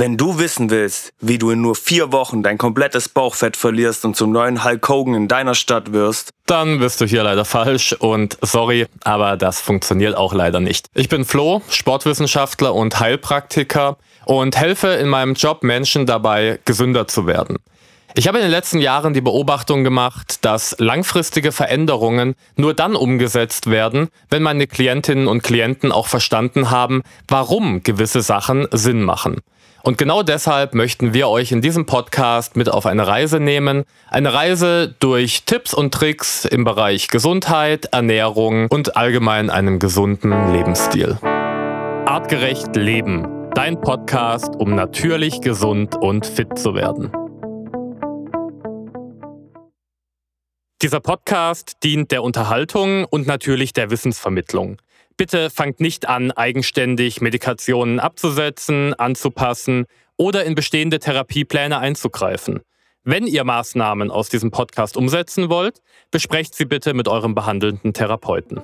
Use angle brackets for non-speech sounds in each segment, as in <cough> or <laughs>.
Wenn du wissen willst, wie du in nur vier Wochen dein komplettes Bauchfett verlierst und zum neuen Hulk Hogan in deiner Stadt wirst, dann bist du hier leider falsch und sorry, aber das funktioniert auch leider nicht. Ich bin Flo, Sportwissenschaftler und Heilpraktiker und helfe in meinem Job Menschen dabei, gesünder zu werden. Ich habe in den letzten Jahren die Beobachtung gemacht, dass langfristige Veränderungen nur dann umgesetzt werden, wenn meine Klientinnen und Klienten auch verstanden haben, warum gewisse Sachen Sinn machen. Und genau deshalb möchten wir euch in diesem Podcast mit auf eine Reise nehmen. Eine Reise durch Tipps und Tricks im Bereich Gesundheit, Ernährung und allgemein einem gesunden Lebensstil. Artgerecht Leben. Dein Podcast, um natürlich gesund und fit zu werden. Dieser Podcast dient der Unterhaltung und natürlich der Wissensvermittlung. Bitte fangt nicht an, eigenständig Medikationen abzusetzen, anzupassen oder in bestehende Therapiepläne einzugreifen. Wenn ihr Maßnahmen aus diesem Podcast umsetzen wollt, besprecht sie bitte mit eurem behandelnden Therapeuten.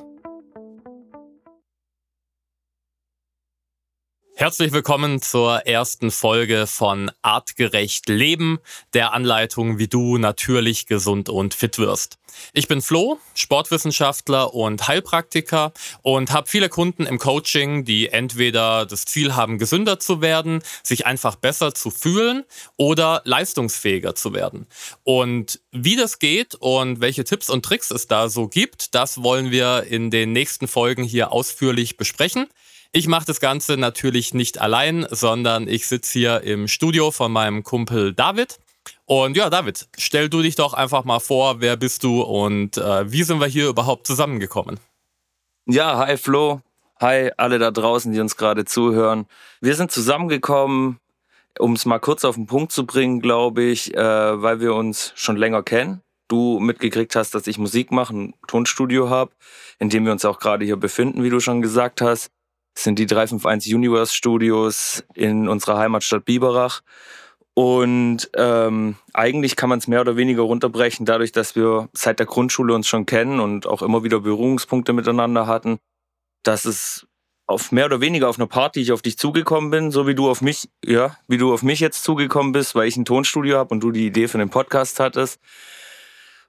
Herzlich willkommen zur ersten Folge von Artgerecht Leben, der Anleitung, wie du natürlich gesund und fit wirst. Ich bin Flo, Sportwissenschaftler und Heilpraktiker und habe viele Kunden im Coaching, die entweder das Ziel haben, gesünder zu werden, sich einfach besser zu fühlen oder leistungsfähiger zu werden. Und wie das geht und welche Tipps und Tricks es da so gibt, das wollen wir in den nächsten Folgen hier ausführlich besprechen. Ich mache das Ganze natürlich nicht allein, sondern ich sitze hier im Studio von meinem Kumpel David. Und ja, David, stell du dich doch einfach mal vor, wer bist du und äh, wie sind wir hier überhaupt zusammengekommen? Ja, hi Flo. Hi alle da draußen, die uns gerade zuhören. Wir sind zusammengekommen, um es mal kurz auf den Punkt zu bringen, glaube ich, äh, weil wir uns schon länger kennen. Du mitgekriegt hast, dass ich Musik mache, ein Tonstudio habe, in dem wir uns auch gerade hier befinden, wie du schon gesagt hast sind die 351 Universe Studios in unserer Heimatstadt Biberach. Und ähm, eigentlich kann man es mehr oder weniger runterbrechen, dadurch, dass wir seit der Grundschule uns schon kennen und auch immer wieder Berührungspunkte miteinander hatten, dass es auf mehr oder weniger auf einer Party ich auf dich zugekommen bin, so wie du auf mich, ja, wie du auf mich jetzt zugekommen bist, weil ich ein Tonstudio habe und du die Idee für den Podcast hattest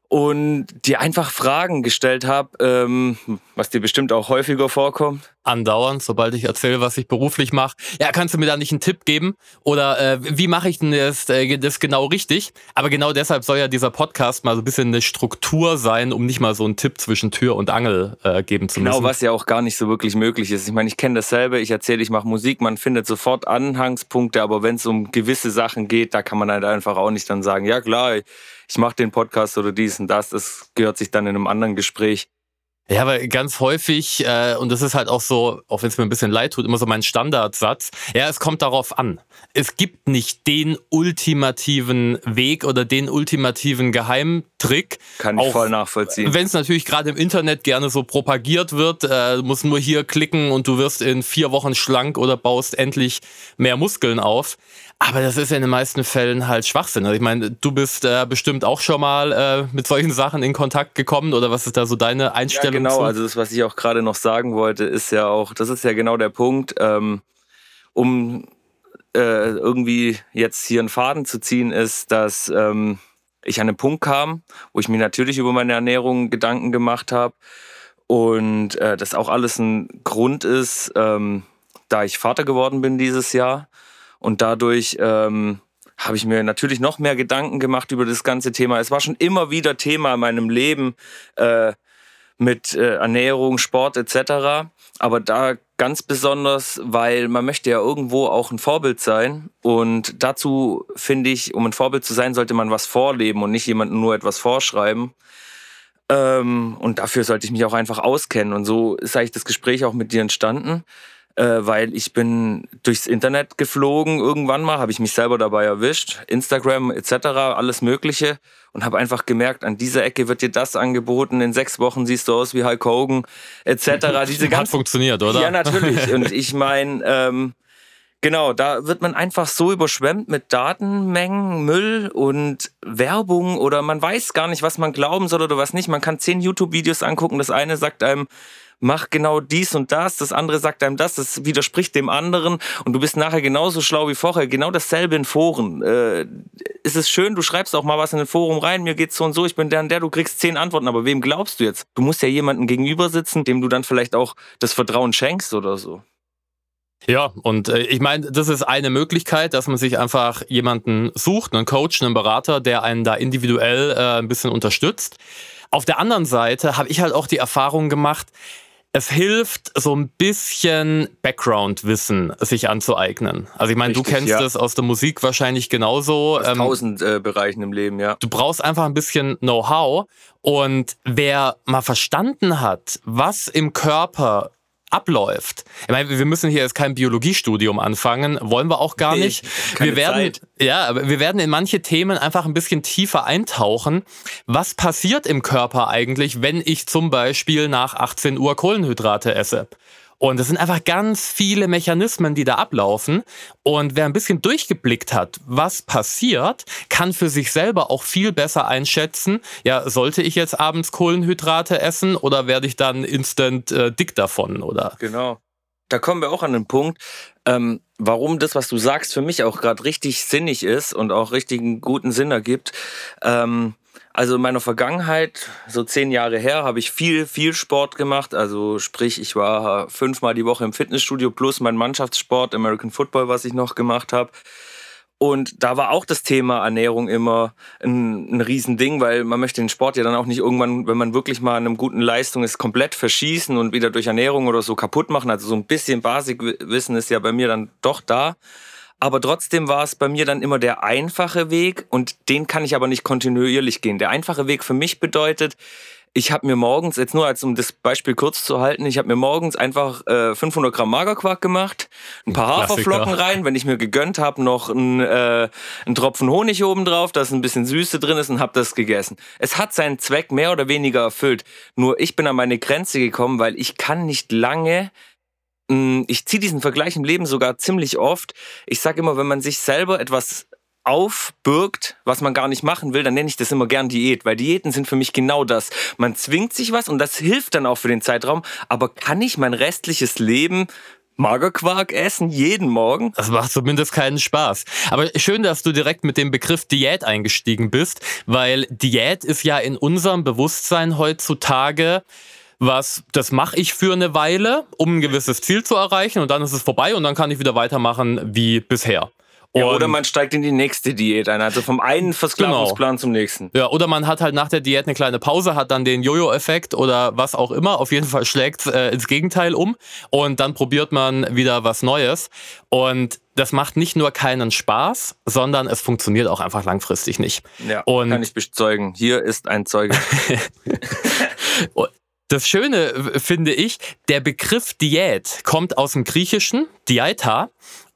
und dir einfach Fragen gestellt habe, ähm, was dir bestimmt auch häufiger vorkommt. Andauernd, sobald ich erzähle, was ich beruflich mache. Ja, kannst du mir da nicht einen Tipp geben? Oder äh, wie mache ich denn das, äh, das genau richtig? Aber genau deshalb soll ja dieser Podcast mal so ein bisschen eine Struktur sein, um nicht mal so einen Tipp zwischen Tür und Angel äh, geben zu genau, müssen. Genau, was ja auch gar nicht so wirklich möglich ist. Ich meine, ich kenne dasselbe, ich erzähle, ich mache Musik, man findet sofort Anhangspunkte, aber wenn es um gewisse Sachen geht, da kann man halt einfach auch nicht dann sagen, ja klar, ich mache den Podcast oder dies und das. Das gehört sich dann in einem anderen Gespräch. Ja, aber ganz häufig, äh, und das ist halt auch so, auch wenn es mir ein bisschen leid tut, immer so mein Standardsatz, ja, es kommt darauf an. Es gibt nicht den ultimativen Weg oder den ultimativen Geheimtrick. Kann ich auch, voll nachvollziehen. Wenn es natürlich gerade im Internet gerne so propagiert wird, äh, du musst nur hier klicken und du wirst in vier Wochen schlank oder baust endlich mehr Muskeln auf. Aber das ist ja in den meisten Fällen halt Schwachsinn. Also ich meine, du bist äh, bestimmt auch schon mal äh, mit solchen Sachen in Kontakt gekommen oder was ist da so deine Einstellung? Ja, genau, zu? also das, was ich auch gerade noch sagen wollte, ist ja auch, das ist ja genau der Punkt, ähm, um äh, irgendwie jetzt hier einen Faden zu ziehen, ist, dass ähm, ich an einen Punkt kam, wo ich mir natürlich über meine Ernährung Gedanken gemacht habe und äh, das auch alles ein Grund ist, ähm, da ich Vater geworden bin dieses Jahr und dadurch ähm, habe ich mir natürlich noch mehr Gedanken gemacht über das ganze Thema. Es war schon immer wieder Thema in meinem Leben äh, mit äh, Ernährung, Sport etc. Aber da ganz besonders, weil man möchte ja irgendwo auch ein Vorbild sein. Und dazu finde ich, um ein Vorbild zu sein, sollte man was vorleben und nicht jemandem nur etwas vorschreiben. Ähm, und dafür sollte ich mich auch einfach auskennen. Und so ist eigentlich das Gespräch auch mit dir entstanden äh, weil ich bin durchs Internet geflogen irgendwann mal, habe ich mich selber dabei erwischt, Instagram etc., alles Mögliche und habe einfach gemerkt, an dieser Ecke wird dir das angeboten, in sechs Wochen siehst du aus wie Hulk Hogan etc. <laughs> Diese Hat funktioniert, oder? Ja, natürlich. <laughs> Und ich meine, ähm, Genau, da wird man einfach so überschwemmt mit Datenmengen, Müll und Werbung oder man weiß gar nicht, was man glauben soll oder was nicht. Man kann zehn YouTube-Videos angucken. Das eine sagt einem, mach genau dies und das, das andere sagt einem das, das widerspricht dem anderen und du bist nachher genauso schlau wie vorher. Genau dasselbe in Foren. Äh, ist es schön, du schreibst auch mal was in ein Forum rein, mir geht's so und so, ich bin der und der, du kriegst zehn Antworten, aber wem glaubst du jetzt? Du musst ja jemanden gegenüber sitzen, dem du dann vielleicht auch das Vertrauen schenkst oder so. Ja, und äh, ich meine, das ist eine Möglichkeit, dass man sich einfach jemanden sucht, einen Coach, einen Berater, der einen da individuell äh, ein bisschen unterstützt. Auf der anderen Seite habe ich halt auch die Erfahrung gemacht, es hilft, so ein bisschen Background-Wissen sich anzueignen. Also ich meine, du kennst ja. das aus der Musik wahrscheinlich genauso. Aus ähm, tausend äh, Bereichen im Leben, ja. Du brauchst einfach ein bisschen Know-how. Und wer mal verstanden hat, was im Körper abläuft. Ich meine, wir müssen hier jetzt kein Biologiestudium anfangen, wollen wir auch gar nicht. Keine wir werden, Zeit. ja, wir werden in manche Themen einfach ein bisschen tiefer eintauchen. Was passiert im Körper eigentlich, wenn ich zum Beispiel nach 18 Uhr Kohlenhydrate esse? Und es sind einfach ganz viele Mechanismen, die da ablaufen. Und wer ein bisschen durchgeblickt hat, was passiert, kann für sich selber auch viel besser einschätzen, ja, sollte ich jetzt abends Kohlenhydrate essen oder werde ich dann instant äh, dick davon, oder? Genau. Da kommen wir auch an den Punkt, ähm, warum das, was du sagst, für mich auch gerade richtig sinnig ist und auch richtig einen guten Sinn ergibt. Ähm, also in meiner Vergangenheit, so zehn Jahre her, habe ich viel, viel Sport gemacht. Also sprich, ich war fünfmal die Woche im Fitnessstudio plus mein Mannschaftssport, American Football, was ich noch gemacht habe. Und da war auch das Thema Ernährung immer ein, ein Riesending, weil man möchte den Sport ja dann auch nicht irgendwann, wenn man wirklich mal an einer guten Leistung ist, komplett verschießen und wieder durch Ernährung oder so kaputt machen. Also so ein bisschen Basiswissen ist ja bei mir dann doch da. Aber trotzdem war es bei mir dann immer der einfache Weg und den kann ich aber nicht kontinuierlich gehen. Der einfache Weg für mich bedeutet, ich habe mir morgens, jetzt nur als um das Beispiel kurz zu halten, ich habe mir morgens einfach äh, 500 Gramm Magerquark gemacht, ein paar Haferflocken rein, wenn ich mir gegönnt habe, noch ein, äh, einen Tropfen Honig oben drauf, dass ein bisschen Süße drin ist und habe das gegessen. Es hat seinen Zweck mehr oder weniger erfüllt. Nur ich bin an meine Grenze gekommen, weil ich kann nicht lange ich ziehe diesen Vergleich im Leben sogar ziemlich oft. Ich sage immer, wenn man sich selber etwas aufbürgt, was man gar nicht machen will, dann nenne ich das immer gern Diät, weil Diäten sind für mich genau das. Man zwingt sich was und das hilft dann auch für den Zeitraum, aber kann ich mein restliches Leben Magerquark essen jeden Morgen? Das macht zumindest keinen Spaß. Aber schön, dass du direkt mit dem Begriff Diät eingestiegen bist, weil Diät ist ja in unserem Bewusstsein heutzutage was, das mache ich für eine Weile, um ein gewisses Ziel zu erreichen und dann ist es vorbei und dann kann ich wieder weitermachen wie bisher. Ja, oder man steigt in die nächste Diät ein, also vom einen Versklavungsplan genau. zum nächsten. Ja, oder man hat halt nach der Diät eine kleine Pause, hat dann den Jojo-Effekt oder was auch immer. Auf jeden Fall schlägt äh, ins Gegenteil um und dann probiert man wieder was Neues. Und das macht nicht nur keinen Spaß, sondern es funktioniert auch einfach langfristig nicht. Ja, und kann ich bezeugen. Hier ist ein Zeuge. <laughs> <laughs> Das Schöne finde ich, der Begriff Diät kommt aus dem Griechischen, Dieta,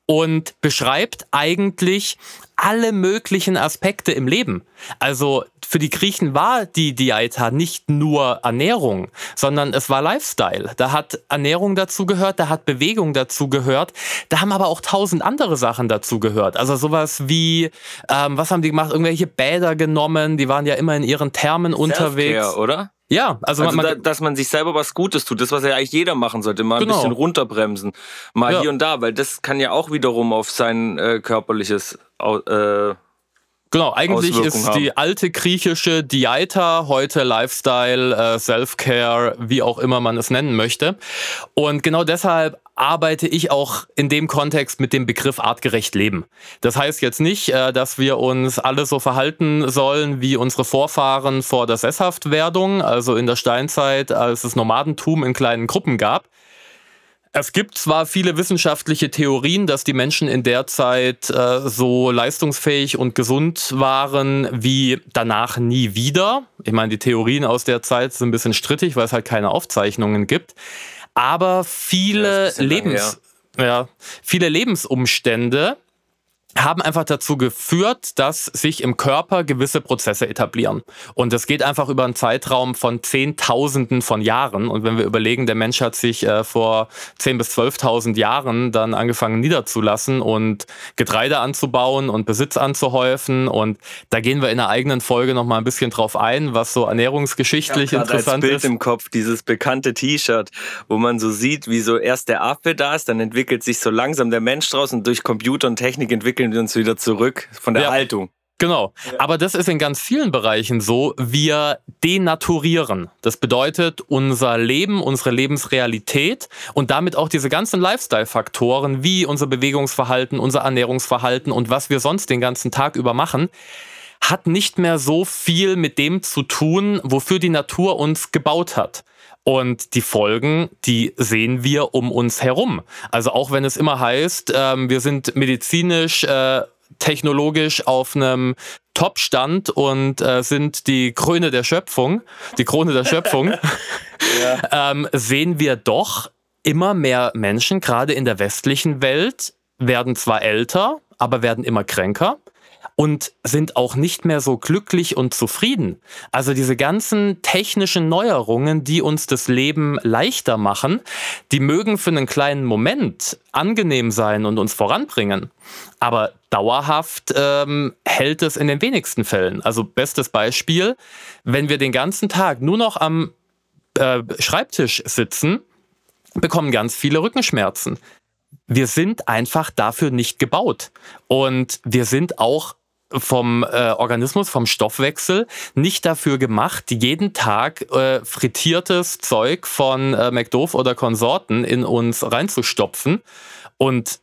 und beschreibt eigentlich alle möglichen Aspekte im Leben. Also für die Griechen war die Dieta nicht nur Ernährung, sondern es war Lifestyle. Da hat Ernährung dazu gehört, da hat Bewegung dazu gehört, da haben aber auch tausend andere Sachen dazu gehört. Also sowas wie, ähm, was haben die gemacht? Irgendwelche Bäder genommen, die waren ja immer in ihren Thermen unterwegs. oder? Ja, also, also man, da, dass man sich selber was Gutes tut, das was ja eigentlich jeder machen sollte, mal genau. ein bisschen runterbremsen, mal ja. hier und da, weil das kann ja auch wiederum auf sein äh, körperliches äh, Genau, eigentlich ist haben. die alte griechische Dieta heute Lifestyle, äh, Self-Care, wie auch immer man es nennen möchte. Und genau deshalb arbeite ich auch in dem Kontext mit dem Begriff artgerecht leben. Das heißt jetzt nicht, äh, dass wir uns alle so verhalten sollen wie unsere Vorfahren vor der Sesshaftwerdung, also in der Steinzeit, als es Nomadentum in kleinen Gruppen gab. Es gibt zwar viele wissenschaftliche Theorien, dass die Menschen in der Zeit äh, so leistungsfähig und gesund waren wie danach nie wieder. Ich meine, die Theorien aus der Zeit sind ein bisschen strittig, weil es halt keine Aufzeichnungen gibt. Aber viele, ja, Lebens, ja, viele Lebensumstände haben einfach dazu geführt, dass sich im Körper gewisse Prozesse etablieren. Und das geht einfach über einen Zeitraum von Zehntausenden von Jahren. Und wenn wir überlegen, der Mensch hat sich äh, vor 10.000 bis 12.000 Jahren dann angefangen niederzulassen und Getreide anzubauen und Besitz anzuhäufen. Und da gehen wir in der eigenen Folge nochmal ein bisschen drauf ein, was so ernährungsgeschichtlich ich interessant als Bild ist. im Kopf, dieses bekannte T-Shirt, wo man so sieht, wie so erst der Affe da ist, dann entwickelt sich so langsam der Mensch draus und durch Computer und Technik entwickelt entwickeln wir uns wieder zurück von der Ja. Haltung. Genau. Aber das ist in ganz vielen Bereichen so. Wir denaturieren. Das bedeutet, unser Leben, unsere Lebensrealität und damit auch diese ganzen Lifestyle-Faktoren wie unser Bewegungsverhalten, unser Ernährungsverhalten und was wir sonst den ganzen Tag über machen, hat nicht mehr so viel mit dem zu tun, wofür die Natur uns gebaut hat. Und die Folgen, die sehen wir um uns herum. Also auch wenn es immer heißt, ähm, wir sind medizinisch, äh, technologisch auf einem Top-Stand und äh, sind die Krone der Schöpfung, die Krone der Schöpfung, <laughs> <laughs> ähm, sehen wir doch immer mehr Menschen, gerade in der westlichen Welt, werden zwar älter, aber werden immer kränker und sind auch nicht mehr so glücklich und zufrieden. Also diese ganzen technischen Neuerungen, die uns das Leben leichter machen, die mögen für einen kleinen Moment angenehm sein und uns voranbringen. Aber dauerhaft ähm, hält es in den wenigsten Fällen. Also bestes Beispiel, wenn wir den ganzen Tag nur noch am äh, Schreibtisch sitzen, bekommen ganz viele Rückenschmerzen. Wir sind einfach dafür nicht gebaut. Und wir sind auch vom äh, Organismus, vom Stoffwechsel nicht dafür gemacht, jeden Tag äh, frittiertes Zeug von äh, McDoof oder Konsorten in uns reinzustopfen und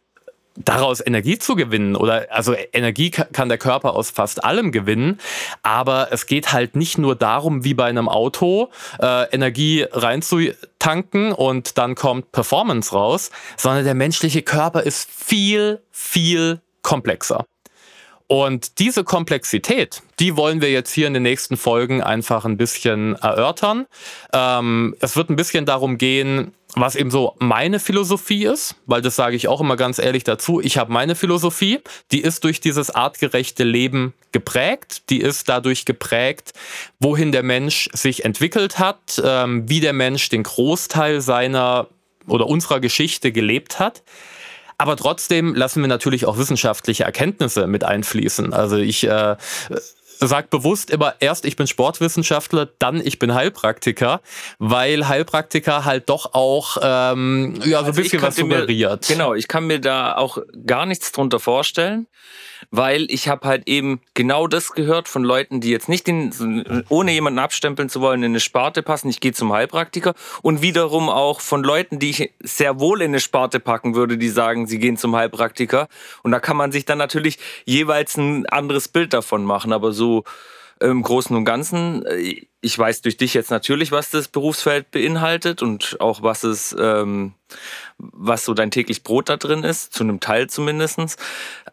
daraus Energie zu gewinnen oder also Energie ka- kann der Körper aus fast allem gewinnen, aber es geht halt nicht nur darum, wie bei einem Auto äh, Energie reinzutanken und dann kommt Performance raus, sondern der menschliche Körper ist viel, viel komplexer. Und diese Komplexität, die wollen wir jetzt hier in den nächsten Folgen einfach ein bisschen erörtern. Ähm, es wird ein bisschen darum gehen, was eben so meine Philosophie ist, weil das sage ich auch immer ganz ehrlich dazu. Ich habe meine Philosophie, die ist durch dieses artgerechte Leben geprägt, die ist dadurch geprägt, wohin der Mensch sich entwickelt hat, ähm, wie der Mensch den Großteil seiner oder unserer Geschichte gelebt hat. Aber trotzdem lassen wir natürlich auch wissenschaftliche Erkenntnisse mit einfließen. Also ich äh, sage bewusst immer erst, ich bin Sportwissenschaftler, dann ich bin Heilpraktiker, weil Heilpraktiker halt doch auch ähm, ja, so ein Also ich bisschen was könnte mir- suggeriert. Genau, ich kann mir da auch gar nichts drunter vorstellen, weil ich habe halt eben genau das gehört von Leuten, die jetzt nicht in, ohne jemanden abstempeln zu wollen in eine Sparte passen. Ich gehe zum Heilpraktiker und wiederum auch von Leuten, die ich sehr wohl in eine Sparte packen würde, die sagen, sie gehen zum Heilpraktiker. Und da kann man sich dann natürlich jeweils ein anderes Bild davon machen, aber so im Großen und Ganzen, äh, ich weiß durch dich jetzt natürlich, was das Berufsfeld beinhaltet und auch was es, ähm, was so dein täglich Brot da drin ist, zu einem Teil zumindestens.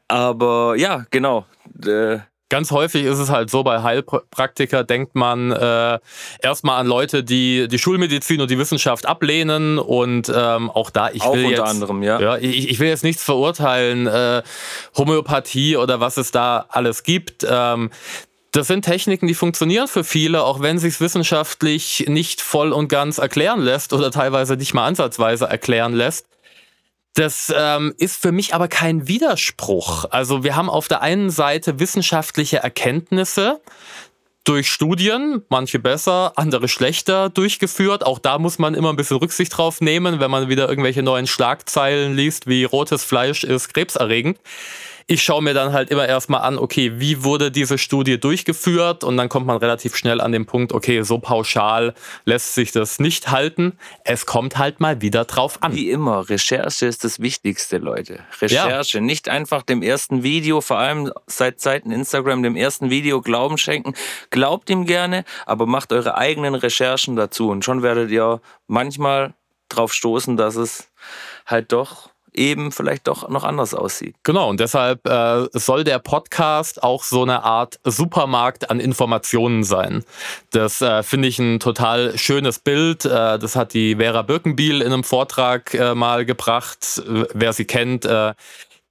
Aber ja, genau. Äh, Ganz häufig ist es halt so, bei Heilpraktiker denkt man äh, erstmal an Leute, die die Schulmedizin und die Wissenschaft ablehnen und ähm, auch da, ich auch will unter jetzt, anderem, ja. Ja, ich, ich will jetzt nichts verurteilen, äh, Homöopathie oder was es da alles gibt. Ähm, das sind Techniken, die funktionieren für viele, auch wenn sich wissenschaftlich nicht voll und ganz erklären lässt oder teilweise nicht mal ansatzweise erklären lässt. Das ähm, ist für mich aber kein Widerspruch. Also wir haben auf der einen Seite wissenschaftliche Erkenntnisse durch Studien, manche besser, andere schlechter durchgeführt. Auch da muss man immer ein bisschen Rücksicht drauf nehmen, wenn man wieder irgendwelche neuen Schlagzeilen liest, wie rotes Fleisch ist krebserregend. Ich schaue mir dann halt immer erstmal an, okay, wie wurde diese Studie durchgeführt? Und dann kommt man relativ schnell an den Punkt, okay, so pauschal lässt sich das nicht halten. Es kommt halt mal wieder drauf an. Wie immer, Recherche ist das Wichtigste, Leute. Recherche, nicht einfach dem ersten Video, vor allem seit Zeiten Instagram, dem ersten Video Glauben schenken. Glaubt ihm gerne, aber macht eure eigenen Recherchen dazu und schon werdet ihr manchmal drauf stoßen, dass es halt doch eben vielleicht doch noch anders aussieht. Genau, und deshalb äh, soll der Podcast auch so eine Art Supermarkt an Informationen sein. Das äh, finde ich ein total schönes Bild. Äh, das hat die Vera Birkenbiel in einem Vortrag äh, mal gebracht. Äh, Wer sie kennt, äh,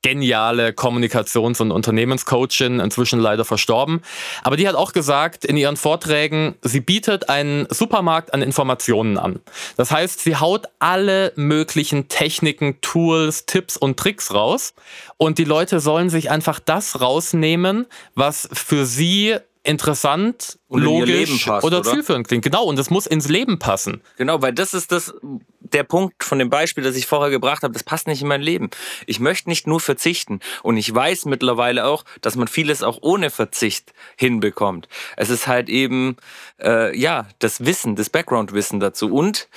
geniale Kommunikations- und Unternehmenscoachin, inzwischen leider verstorben. Aber die hat auch gesagt in ihren Vorträgen, sie bietet einen Supermarkt an Informationen an. Das heißt, sie haut alle möglichen Techniken, Tools, Tipps und Tricks raus und die Leute sollen sich einfach das rausnehmen, was für sie interessant, und logisch passt, oder, oder zielführend klingt. Genau, und das muss ins Leben passen. Genau, weil das ist das der Punkt von dem Beispiel, das ich vorher gebracht habe, das passt nicht in mein Leben. Ich möchte nicht nur verzichten. Und ich weiß mittlerweile auch, dass man vieles auch ohne Verzicht hinbekommt. Es ist halt eben, äh, ja, das Wissen, das Background-Wissen dazu. Und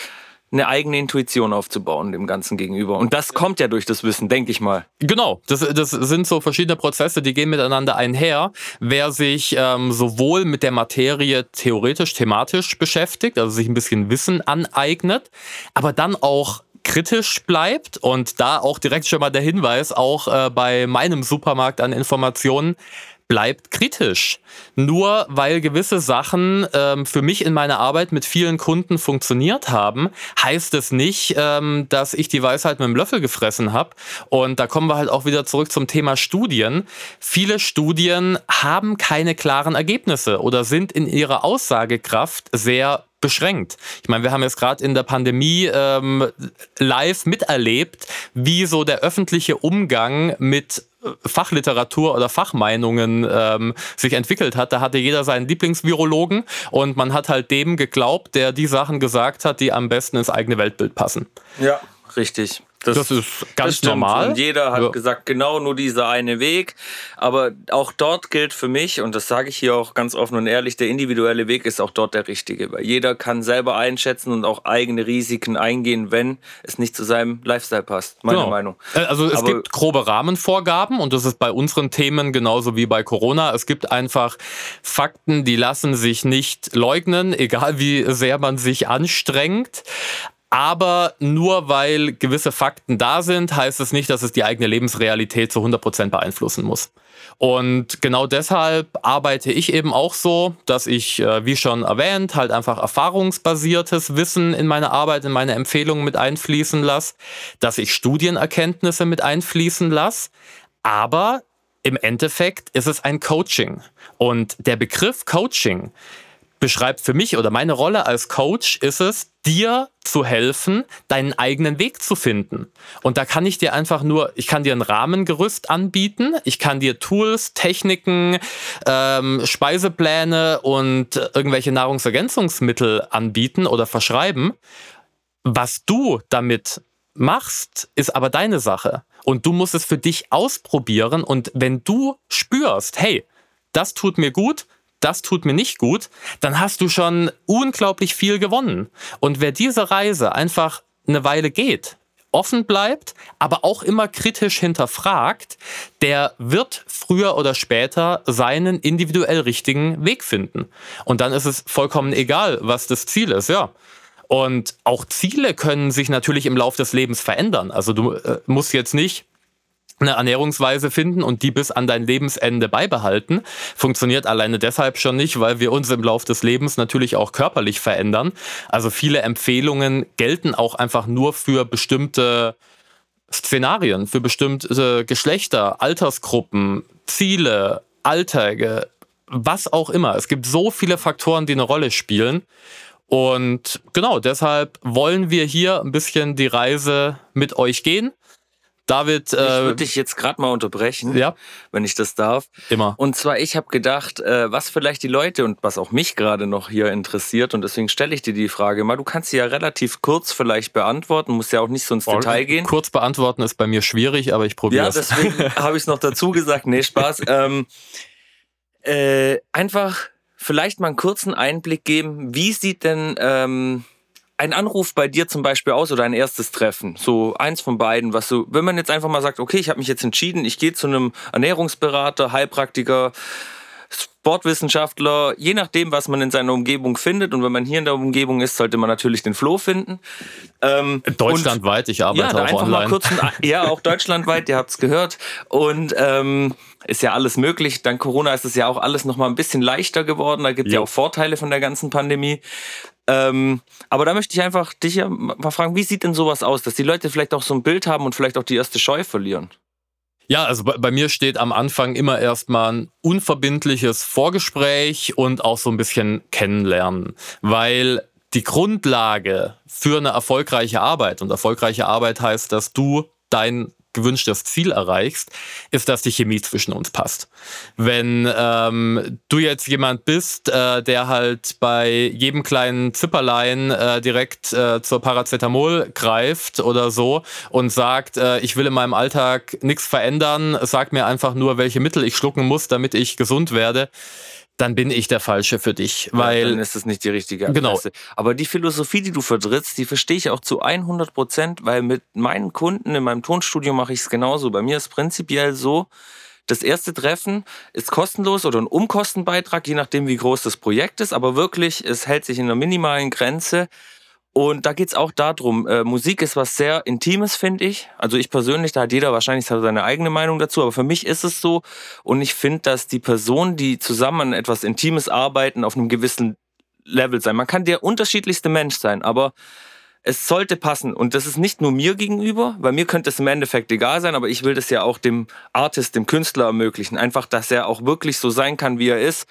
eine eigene Intuition aufzubauen dem Ganzen gegenüber. Und das kommt ja durch das Wissen, denke ich mal. Genau, das, das sind so verschiedene Prozesse, die gehen miteinander einher. Wer sich ähm, sowohl mit der Materie theoretisch, thematisch beschäftigt, also sich ein bisschen Wissen aneignet, aber dann auch kritisch bleibt und da auch direkt schon mal der Hinweis, auch äh, bei meinem Supermarkt an Informationen, bleibt kritisch. Nur weil gewisse Sachen ähm, für mich in meiner Arbeit mit vielen Kunden funktioniert haben, heißt es nicht, ähm, dass ich die Weisheit mit dem Löffel gefressen habe. Und da kommen wir halt auch wieder zurück zum Thema Studien. Viele Studien haben keine klaren Ergebnisse oder sind in ihrer Aussagekraft sehr beschränkt. Ich meine, wir haben jetzt gerade in der Pandemie ähm, live miterlebt, wie so der öffentliche Umgang mit Fachliteratur oder Fachmeinungen ähm, sich entwickelt hat. Da hatte jeder seinen Lieblingsvirologen und man hat halt dem geglaubt, der die Sachen gesagt hat, die am besten ins eigene Weltbild passen. Ja, richtig. Das, das ist ganz das normal. Und jeder hat ja. gesagt, genau nur dieser eine Weg. Aber auch dort gilt für mich, und das sage ich hier auch ganz offen und ehrlich, der individuelle Weg ist auch dort der richtige. Weil jeder kann selber einschätzen und auch eigene Risiken eingehen, wenn es nicht zu seinem Lifestyle passt. Meine genau. Meinung. Äh, also es Aber gibt grobe Rahmenvorgaben und das ist bei unseren Themen genauso wie bei Corona. Es gibt einfach Fakten, die lassen sich nicht leugnen, egal wie sehr man sich anstrengt. Aber nur weil gewisse Fakten da sind, heißt es nicht, dass es die eigene Lebensrealität zu 100% beeinflussen muss. Und genau deshalb arbeite ich eben auch so, dass ich, äh, wie schon erwähnt, halt einfach erfahrungsbasiertes Wissen in meine Arbeit, in meine Empfehlungen mit einfließen lasse, dass ich Studienerkenntnisse mit einfließen lasse. Aber im Endeffekt ist es ein Coaching. Und der Begriff Coaching beschreibt für mich oder meine Rolle als Coach ist es, dir zu helfen, deinen eigenen Weg zu finden. Und da kann ich dir einfach nur, ich kann dir ein Rahmengerüst anbieten, ich kann dir Tools, Techniken, ähm, Speisepläne und irgendwelche Nahrungsergänzungsmittel anbieten oder verschreiben. Was du damit machst, ist aber deine Sache. Und du musst es für dich ausprobieren. Und wenn du spürst, hey, das tut mir gut, das tut mir nicht gut, dann hast du schon unglaublich viel gewonnen. Und wer diese Reise einfach eine Weile geht, offen bleibt, aber auch immer kritisch hinterfragt, der wird früher oder später seinen individuell richtigen Weg finden. Und dann ist es vollkommen egal, was das Ziel ist, ja. Und auch Ziele können sich natürlich im Laufe des Lebens verändern. Also du äh, musst jetzt nicht eine Ernährungsweise finden und die bis an dein Lebensende beibehalten. Funktioniert alleine deshalb schon nicht, weil wir uns im Laufe des Lebens natürlich auch körperlich verändern. Also viele Empfehlungen gelten auch einfach nur für bestimmte Szenarien, für bestimmte Geschlechter, Altersgruppen, Ziele, Alltage, was auch immer. Es gibt so viele Faktoren, die eine Rolle spielen. Und genau deshalb wollen wir hier ein bisschen die Reise mit euch gehen. David. Äh, ich würde dich jetzt gerade mal unterbrechen, ja? wenn ich das darf. Immer. Und zwar, ich habe gedacht, äh, was vielleicht die Leute und was auch mich gerade noch hier interessiert, und deswegen stelle ich dir die Frage mal. Du kannst sie ja relativ kurz vielleicht beantworten, musst ja auch nicht so ins oh, Detail gehen. Kurz beantworten ist bei mir schwierig, aber ich probiere es. Ja, deswegen <laughs> habe ich es noch dazu gesagt. Nee, Spaß. ähm, äh, einfach vielleicht mal einen kurzen Einblick geben. Wie sieht denn. Ähm, ein Anruf bei dir zum Beispiel aus oder ein erstes Treffen? So eins von beiden, was so, wenn man jetzt einfach mal sagt, okay, ich habe mich jetzt entschieden, ich gehe zu einem Ernährungsberater, Heilpraktiker, Sportwissenschaftler, je nachdem, was man in seiner Umgebung findet. Und wenn man hier in der Umgebung ist, sollte man natürlich den Flo finden. Ähm, deutschlandweit, ich arbeite ja, auch online. Ein, ja, auch deutschlandweit, ihr habt es gehört. Und ähm, ist ja alles möglich. Dank Corona ist es ja auch alles noch mal ein bisschen leichter geworden. Da gibt es ja auch Vorteile von der ganzen Pandemie. Ähm, aber da möchte ich einfach dich ja mal fragen, wie sieht denn sowas aus, dass die Leute vielleicht auch so ein Bild haben und vielleicht auch die erste Scheu verlieren? Ja, also bei, bei, mir steht am Anfang immer erstmal ein unverbindliches Vorgespräch und auch so ein bisschen kennenlernen, weil die Grundlage für eine erfolgreiche Arbeit und erfolgreiche Arbeit heißt, dass du dein gewünschtes Ziel erreichst, ist, dass die Chemie zwischen uns passt. Wenn ähm, du jetzt jemand bist, äh, der halt bei jedem kleinen Zipperlein äh, direkt äh, zur Paracetamol greift oder so und sagt, äh, ich will in meinem Alltag nichts verändern, sag mir einfach nur, welche Mittel ich schlucken muss, damit ich gesund werde, dann bin ich der Falsche für dich. Weil ja, dann ist es nicht die richtige Adresse. Genau. Aber die Philosophie, die du vertrittst, die verstehe ich auch zu 100 Prozent, weil mit meinen Kunden in meinem Tonstudio mache ich es genauso. Bei mir ist prinzipiell so, das erste Treffen ist kostenlos oder ein Umkostenbeitrag, je nachdem, wie groß das Projekt ist. Aber wirklich, es hält sich in einer minimalen Grenze. Und da geht es auch darum, äh, Musik ist was sehr Intimes, finde ich. Also ich persönlich, da hat jeder wahrscheinlich seine eigene Meinung dazu, aber für mich ist es so. Und ich finde, dass die Personen, die zusammen an etwas Intimes arbeiten, auf einem gewissen Level sein. Man kann der unterschiedlichste Mensch sein, aber es sollte passen. Und das ist nicht nur mir gegenüber, weil mir könnte es im Endeffekt egal sein, aber ich will das ja auch dem Artist, dem Künstler ermöglichen. Einfach, dass er auch wirklich so sein kann, wie er ist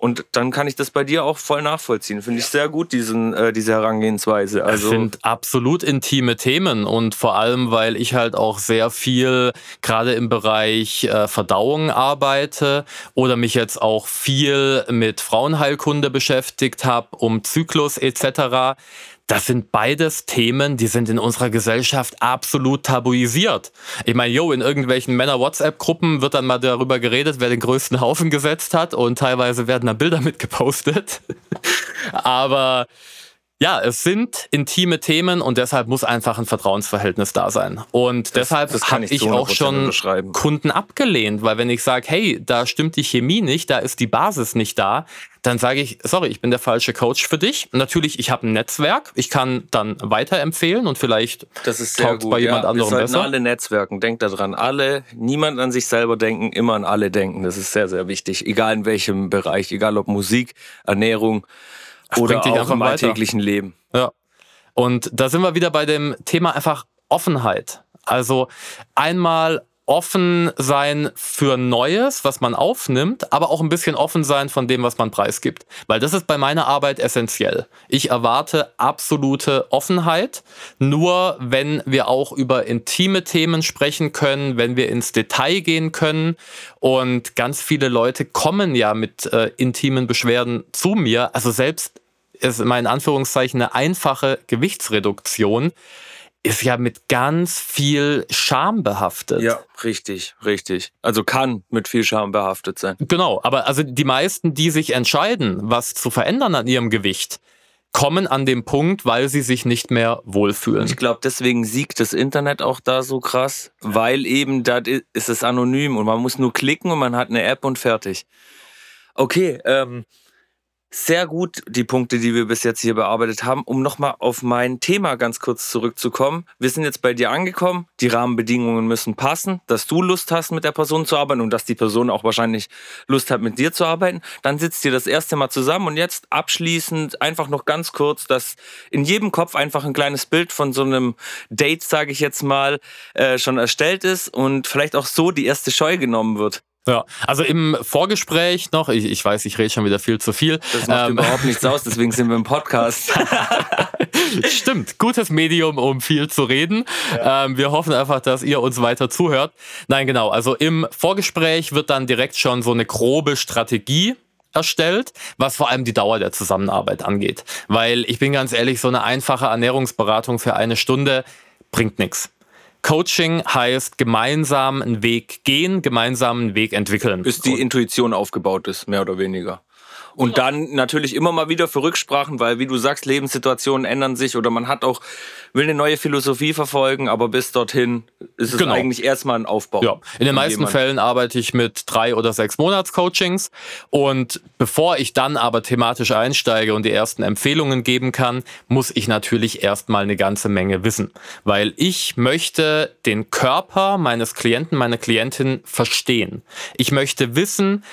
und dann kann ich das bei dir auch voll nachvollziehen. Finde ich sehr gut, diesen, äh, diese Herangehensweise. Also das sind absolut intime Themen und vor allem, weil ich halt auch sehr viel gerade im Bereich äh, Verdauung arbeite oder mich jetzt auch viel mit Frauenheilkunde beschäftigt habe, um Zyklus etc das sind beides Themen, die sind in unserer Gesellschaft absolut tabuisiert. Ich meine, yo, in irgendwelchen Männer-WhatsApp-Gruppen wird dann mal darüber geredet, wer den größten Haufen gesetzt hat und teilweise werden da Bilder <laughs> mitgepostet. Aber ja, es sind intime Themen und deshalb muss einfach ein Vertrauensverhältnis da sein. Und das, deshalb habe ich auch schon Kunden abgelehnt, weil wenn ich sage, hey, da stimmt die Chemie nicht, da ist die Basis nicht da, dann sage ich, sorry, ich bin der falsche Coach für dich. Natürlich, ich habe ein Netzwerk, ich kann dann weiterempfehlen und vielleicht das ist sehr gut. bei jemand ja, anderem wir besser. alle Netzwerken, denkt daran, alle, niemand an sich selber denken, immer an alle denken. Das ist sehr, sehr wichtig, egal in welchem Bereich, egal ob Musik, Ernährung, oder auch im alltäglichen Leben. Ja. Und da sind wir wieder bei dem Thema einfach Offenheit. Also einmal offen sein für Neues, was man aufnimmt, aber auch ein bisschen offen sein von dem, was man preisgibt. Weil das ist bei meiner Arbeit essentiell. Ich erwarte absolute Offenheit, nur wenn wir auch über intime Themen sprechen können, wenn wir ins Detail gehen können. Und ganz viele Leute kommen ja mit äh, intimen Beschwerden zu mir. Also selbst ist in Anführungszeichen eine einfache Gewichtsreduktion ist ja mit ganz viel Scham behaftet. Ja, richtig, richtig. Also kann mit viel Scham behaftet sein. Genau, aber also die meisten, die sich entscheiden, was zu verändern an ihrem Gewicht, kommen an den Punkt, weil sie sich nicht mehr wohlfühlen. Ich glaube, deswegen siegt das Internet auch da so krass, weil eben da ist es anonym und man muss nur klicken und man hat eine App und fertig. Okay, ähm, sehr gut die Punkte, die wir bis jetzt hier bearbeitet haben. Um nochmal auf mein Thema ganz kurz zurückzukommen. Wir sind jetzt bei dir angekommen. Die Rahmenbedingungen müssen passen, dass du Lust hast, mit der Person zu arbeiten und dass die Person auch wahrscheinlich Lust hat, mit dir zu arbeiten. Dann sitzt ihr das erste Mal zusammen und jetzt abschließend einfach noch ganz kurz, dass in jedem Kopf einfach ein kleines Bild von so einem Date, sage ich jetzt mal, äh, schon erstellt ist und vielleicht auch so die erste Scheu genommen wird. Ja, also im Vorgespräch noch, ich, ich weiß, ich rede schon wieder viel zu viel. Das macht ähm, überhaupt nichts aus, deswegen sind wir im Podcast. <laughs> Stimmt, gutes Medium, um viel zu reden. Ja. Ähm, wir hoffen einfach, dass ihr uns weiter zuhört. Nein, genau, also im Vorgespräch wird dann direkt schon so eine grobe Strategie erstellt, was vor allem die Dauer der Zusammenarbeit angeht. Weil ich bin ganz ehrlich, so eine einfache Ernährungsberatung für eine Stunde bringt nichts. Coaching heißt gemeinsam einen Weg gehen, gemeinsam einen Weg entwickeln. Bis die Intuition aufgebaut ist, mehr oder weniger. Und dann natürlich immer mal wieder für Rücksprachen, weil wie du sagst, Lebenssituationen ändern sich oder man hat auch, will eine neue Philosophie verfolgen, aber bis dorthin ist es genau. eigentlich erstmal ein Aufbau. Ja. In den meisten jemand. Fällen arbeite ich mit drei oder sechs Monats-Coachings und bevor ich dann aber thematisch einsteige und die ersten Empfehlungen geben kann, muss ich natürlich erstmal eine ganze Menge wissen, weil ich möchte den Körper meines Klienten, meiner Klientin verstehen. Ich möchte wissen,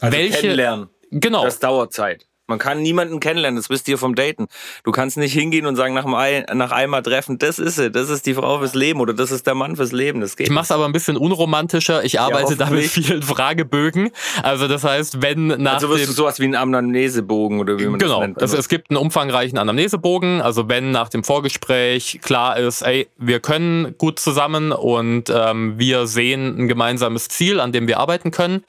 also welche kennenlernen. Genau. Das dauert Zeit. Man kann niemanden kennenlernen, das wisst ihr vom Daten. Du kannst nicht hingehen und sagen nach, einem, nach einmal treffen, das ist sie, das ist die Frau fürs Leben oder das ist der Mann fürs Leben. Das geht ich mache es aber ein bisschen unromantischer. Ich arbeite ja, da mit vielen Fragebögen. Also das heißt, wenn nach Also wirst du sowas wie einen Anamnesebogen oder wie man genau, das nennt. Genau, also es gibt einen umfangreichen Anamnesebogen. Also wenn nach dem Vorgespräch klar ist, ey, wir können gut zusammen und ähm, wir sehen ein gemeinsames Ziel, an dem wir arbeiten können,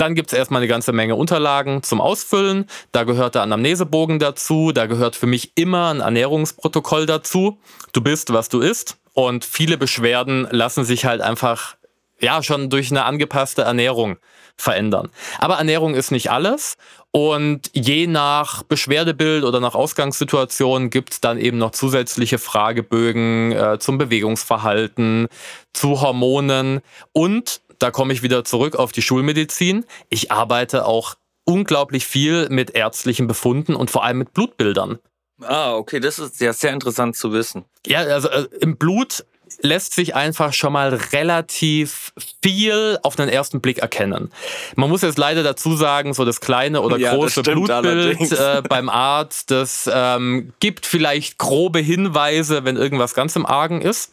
dann gibt es erstmal eine ganze Menge Unterlagen zum Ausfüllen. Da gehört der Anamnesebogen dazu. Da gehört für mich immer ein Ernährungsprotokoll dazu. Du bist, was du isst. Und viele Beschwerden lassen sich halt einfach ja schon durch eine angepasste Ernährung verändern. Aber Ernährung ist nicht alles. Und je nach Beschwerdebild oder nach Ausgangssituation gibt es dann eben noch zusätzliche Fragebögen äh, zum Bewegungsverhalten, zu Hormonen und da komme ich wieder zurück auf die Schulmedizin. Ich arbeite auch unglaublich viel mit ärztlichen Befunden und vor allem mit Blutbildern. Ah, okay, das ist ja sehr interessant zu wissen. Ja, also äh, im Blut lässt sich einfach schon mal relativ viel auf den ersten Blick erkennen. Man muss jetzt leider dazu sagen, so das kleine oder ja, große Blutbild äh, beim Arzt, das ähm, gibt vielleicht grobe Hinweise, wenn irgendwas ganz im Argen ist.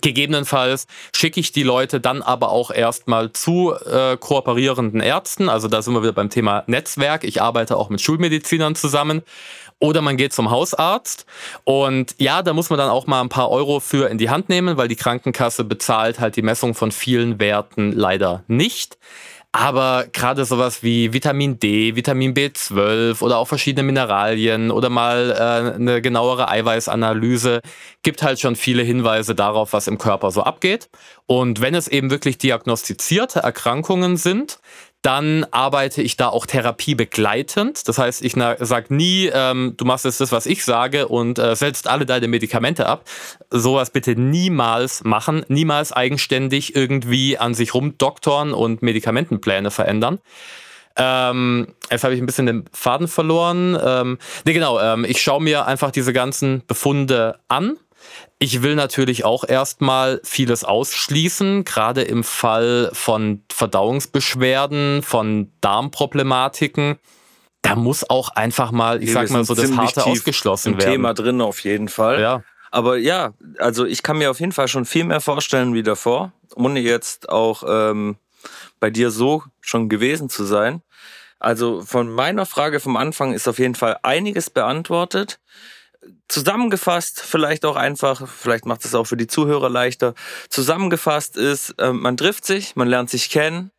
Gegebenenfalls schicke ich die Leute dann aber auch erstmal zu äh, kooperierenden Ärzten. Also da sind wir wieder beim Thema Netzwerk. Ich arbeite auch mit Schulmedizinern zusammen. Oder man geht zum Hausarzt. Und ja, da muss man dann auch mal ein paar Euro für in die Hand nehmen, weil die Krankenkasse bezahlt halt die Messung von vielen Werten leider nicht. Aber gerade sowas wie Vitamin D, Vitamin B12 oder auch verschiedene Mineralien oder mal äh, eine genauere Eiweißanalyse gibt halt schon viele Hinweise darauf, was im Körper so abgeht. Und wenn es eben wirklich diagnostizierte Erkrankungen sind, dann arbeite ich da auch therapiebegleitend. Das heißt, ich sage nie, ähm, du machst jetzt das, was ich sage und äh, setzt alle deine Medikamente ab. Sowas bitte niemals machen, niemals eigenständig irgendwie an sich rumdoktoren und Medikamentenpläne verändern. Ähm, jetzt habe ich ein bisschen den Faden verloren. Ähm, nee, genau, ähm, ich schaue mir einfach diese ganzen Befunde an ich will natürlich auch erstmal vieles ausschließen, gerade im Fall von Verdauungsbeschwerden, von Darmproblematiken. Da muss auch einfach mal, ich sag mal so, das Harte ausgeschlossen im werden. Thema drin auf jeden Fall. Ja. Aber ja, also ich kann mir auf jeden Fall schon viel mehr vorstellen wie davor, ohne jetzt auch ähm, bei dir so schon gewesen zu sein. Also von meiner Frage vom Anfang ist auf jeden Fall einiges beantwortet zusammengefasst, vielleicht auch einfach, vielleicht macht es auch für die Zuhörer leichter, zusammengefasst ist, äh, man trifft sich, man lernt sich kennen,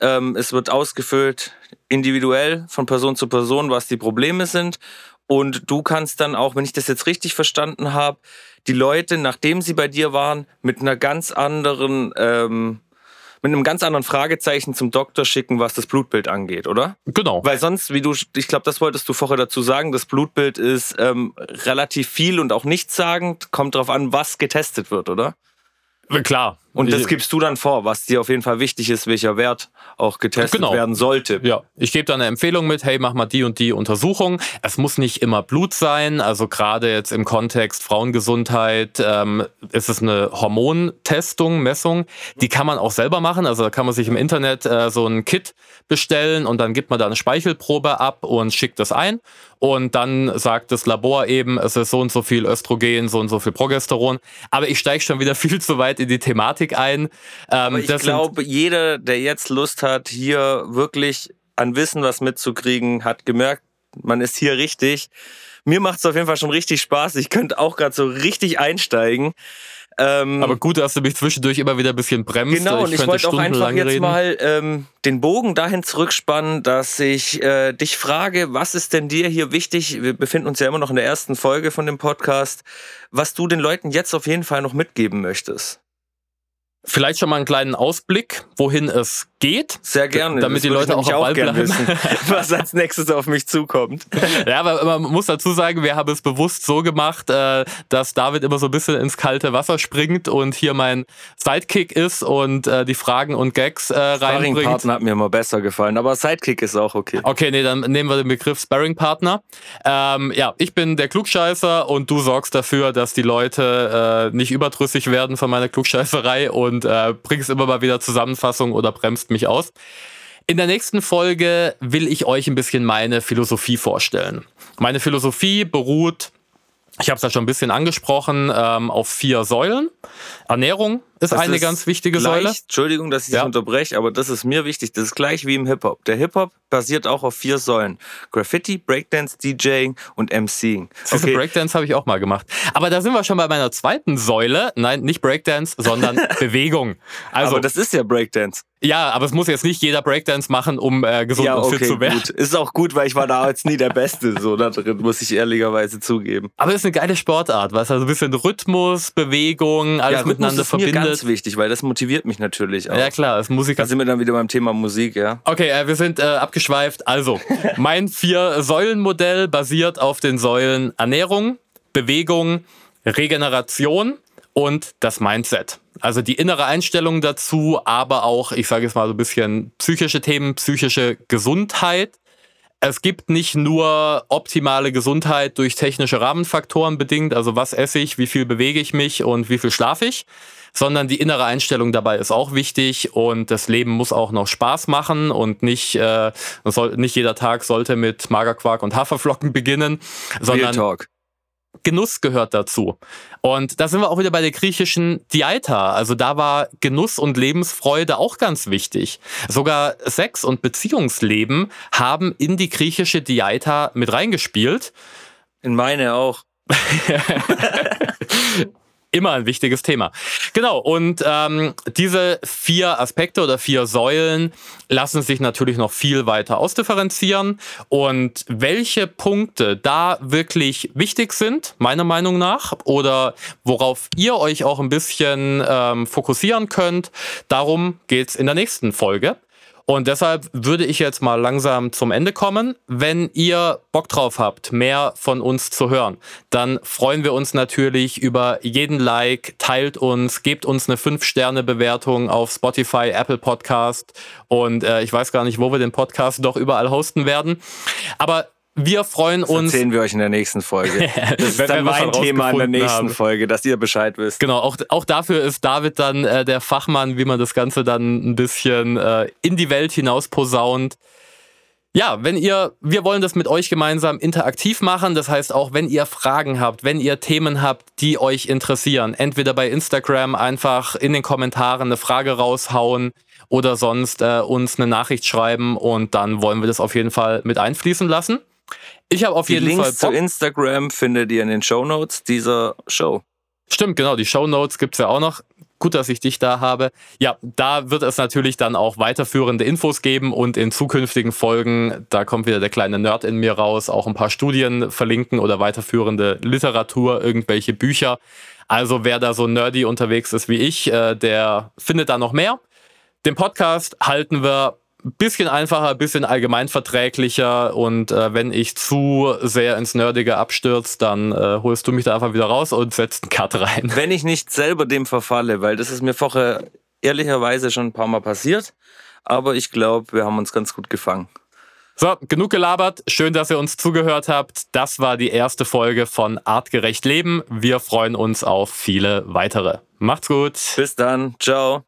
ähm, es wird ausgefüllt individuell von Person zu Person, was die Probleme sind. Und du kannst dann auch, wenn ich das jetzt richtig verstanden habe, die Leute, nachdem sie bei dir waren, mit einer ganz anderen ähm, mit einem ganz anderen Fragezeichen zum Doktor schicken, was das Blutbild angeht, oder? Genau. Weil sonst, wie du, ich glaube, das wolltest du vorher dazu sagen, das Blutbild ist ähm, relativ viel und auch nichtssagend, kommt darauf an, was getestet wird, oder? Klar. Und das gibst du dann vor, was dir auf jeden Fall wichtig ist, welcher Wert auch getestet genau. werden sollte. Ja, ich gebe dann eine Empfehlung mit, hey, mach mal die und die Untersuchung. Es muss nicht immer Blut sein, also gerade jetzt im Kontext Frauengesundheit ähm, ist es eine Hormontestung, Messung. Die kann man auch selber machen, also da kann man sich im Internet äh, so ein Kit bestellen und dann gibt man da eine Speichelprobe ab und schickt das ein und dann sagt das Labor eben, es ist so und so viel Östrogen, so und so viel Progesteron. Aber ich steige schon wieder <laughs> viel zu weit in die Thematik ein. Ähm, ich glaube, jeder, der jetzt Lust hat, hier wirklich an Wissen was mitzukriegen, hat gemerkt, man ist hier richtig. Mir macht es auf jeden Fall schon richtig Spaß. Ich könnte auch gerade so richtig einsteigen. Ähm, Aber gut, dass du mich zwischendurch immer wieder ein bisschen bremst. Genau, und ich, ich wollte auch einfach jetzt reden. mal ähm, den Bogen dahin zurückspannen, dass ich äh, dich frage, was ist denn dir hier wichtig? Wir befinden uns ja immer noch in der ersten Folge von dem Podcast, was du den Leuten jetzt auf jeden Fall noch mitgeben möchtest. Vielleicht schon mal einen kleinen Ausblick, wohin es geht. Sehr gerne. Damit das die Leute auch Ball bleiben. Wissen, <laughs> was als nächstes auf mich zukommt. <laughs> Ja, aber man muss dazu sagen, wir haben es bewusst so gemacht, äh, dass David immer so ein bisschen ins kalte Wasser springt und hier mein Sidekick ist und äh, die Fragen und Gags äh, reinbringt. Sparring-Partner hat mir immer besser gefallen, aber Sidekick ist auch okay. Okay, nee, dann nehmen wir den Begriff Sparring-Partner. Ähm, ja, ich bin der Klugscheißer und du sorgst dafür, dass die Leute äh, nicht überdrüssig werden von meiner Klugscheißerei und und äh, bringst immer mal wieder Zusammenfassungen oder bremst mich aus. In der nächsten Folge will ich euch ein bisschen meine Philosophie vorstellen. Meine Philosophie beruht ich habe es ja schon ein bisschen angesprochen, ähm, auf vier Säulen. Ernährung ist das eine ist ganz wichtige gleich, Säule. Entschuldigung, dass ich ja. unterbreche, aber das ist mir wichtig. Das ist gleich wie im Hip-Hop. Der Hip-Hop basiert auch auf vier Säulen. Graffiti, Breakdance, DJing und MCing. Okay. Breakdance habe ich auch mal gemacht. Aber da sind wir schon bei meiner zweiten Säule. Nein, nicht Breakdance, sondern <laughs> Bewegung. Also, aber das ist ja Breakdance. Ja, aber es muss jetzt nicht jeder Breakdance machen, um äh, gesund ja, okay, und fit zu werden. Gut. Ist auch gut, weil ich war da jetzt nie der Beste, so da drin, muss ich ehrlicherweise zugeben. Aber es ist eine geile Sportart, was also ein bisschen Rhythmus, Bewegung, alles ja, miteinander ist verbindet. Mir ganz wichtig, weil das motiviert mich natürlich auch. Ja klar, als Musiker. Da sind wir dann wieder beim Thema Musik, ja. Okay, äh, wir sind äh, abgeschweift. Also, <laughs> mein Vier-Säulen-Modell basiert auf den Säulen Ernährung, Bewegung, Regeneration und das Mindset. Also die innere Einstellung dazu, aber auch, ich sage jetzt mal so ein bisschen psychische Themen, psychische Gesundheit. Es gibt nicht nur optimale Gesundheit durch technische Rahmenfaktoren bedingt, also was esse ich, wie viel bewege ich mich und wie viel schlafe ich, sondern die innere Einstellung dabei ist auch wichtig und das Leben muss auch noch Spaß machen und nicht, äh, soll, nicht jeder Tag sollte mit Magerquark und Haferflocken beginnen, sondern Real Talk. Genuss gehört dazu. Und da sind wir auch wieder bei der griechischen Diaita. Also da war Genuss und Lebensfreude auch ganz wichtig. Sogar Sex und Beziehungsleben haben in die griechische Diaita mit reingespielt. In meine auch. <laughs> immer ein wichtiges Thema. Genau, und ähm, diese vier Aspekte oder vier Säulen lassen sich natürlich noch viel weiter ausdifferenzieren. Und welche Punkte da wirklich wichtig sind, meiner Meinung nach, oder worauf ihr euch auch ein bisschen ähm, fokussieren könnt, darum geht's in der nächsten Folge. Und deshalb würde ich jetzt mal langsam zum Ende kommen. Wenn ihr Bock drauf habt, mehr von uns zu hören, dann freuen wir uns natürlich über jeden Like, teilt uns, gebt uns eine 5-Sterne-Bewertung auf Spotify, Apple Podcast und äh, ich weiß gar nicht, wo wir den Podcast doch überall hosten werden. Aber wir freuen das uns. Erzählen wir euch in der nächsten Folge. <laughs> Das ist dann mein Thema in der nächsten haben. Folge, dass ihr Bescheid wisst. Genau, auch, auch dafür ist David dann äh, der Fachmann, wie man das Ganze dann ein bisschen äh, in die Welt hinaus posaunt. Ja, wenn ihr, wir wollen das mit euch gemeinsam interaktiv machen. Das heißt auch, wenn ihr Fragen habt, wenn ihr Themen habt, die euch interessieren, entweder bei Instagram einfach in den Kommentaren eine Frage raushauen oder sonst äh, uns eine Nachricht schreiben und dann wollen wir das auf jeden Fall mit einfließen lassen. Ich habe auf die jeden Links Fall. Bock. zu Instagram findet ihr in den Show Notes dieser Show. Stimmt, genau. Die Show Notes gibt es ja auch noch. Gut, dass ich dich da habe. Ja, da wird es natürlich dann auch weiterführende Infos geben und in zukünftigen Folgen, da kommt wieder der kleine Nerd in mir raus, auch ein paar Studien verlinken oder weiterführende Literatur, irgendwelche Bücher. Also wer da so nerdy unterwegs ist wie ich, äh, der findet da noch mehr. Den Podcast halten wir bisschen einfacher, bisschen allgemeinverträglicher und äh, wenn ich zu sehr ins Nerdige abstürze, dann äh, holst du mich da einfach wieder raus und setzt einen Cut rein. Wenn ich nicht selber dem verfalle, weil das ist mir vorher ehrlicherweise schon ein paar Mal passiert, aber ich glaube, wir haben uns ganz gut gefangen. So, genug gelabert. Schön, dass ihr uns zugehört habt. Das war die erste Folge von Artgerecht Leben. Wir freuen uns auf viele weitere. Macht's gut. Bis dann. Ciao.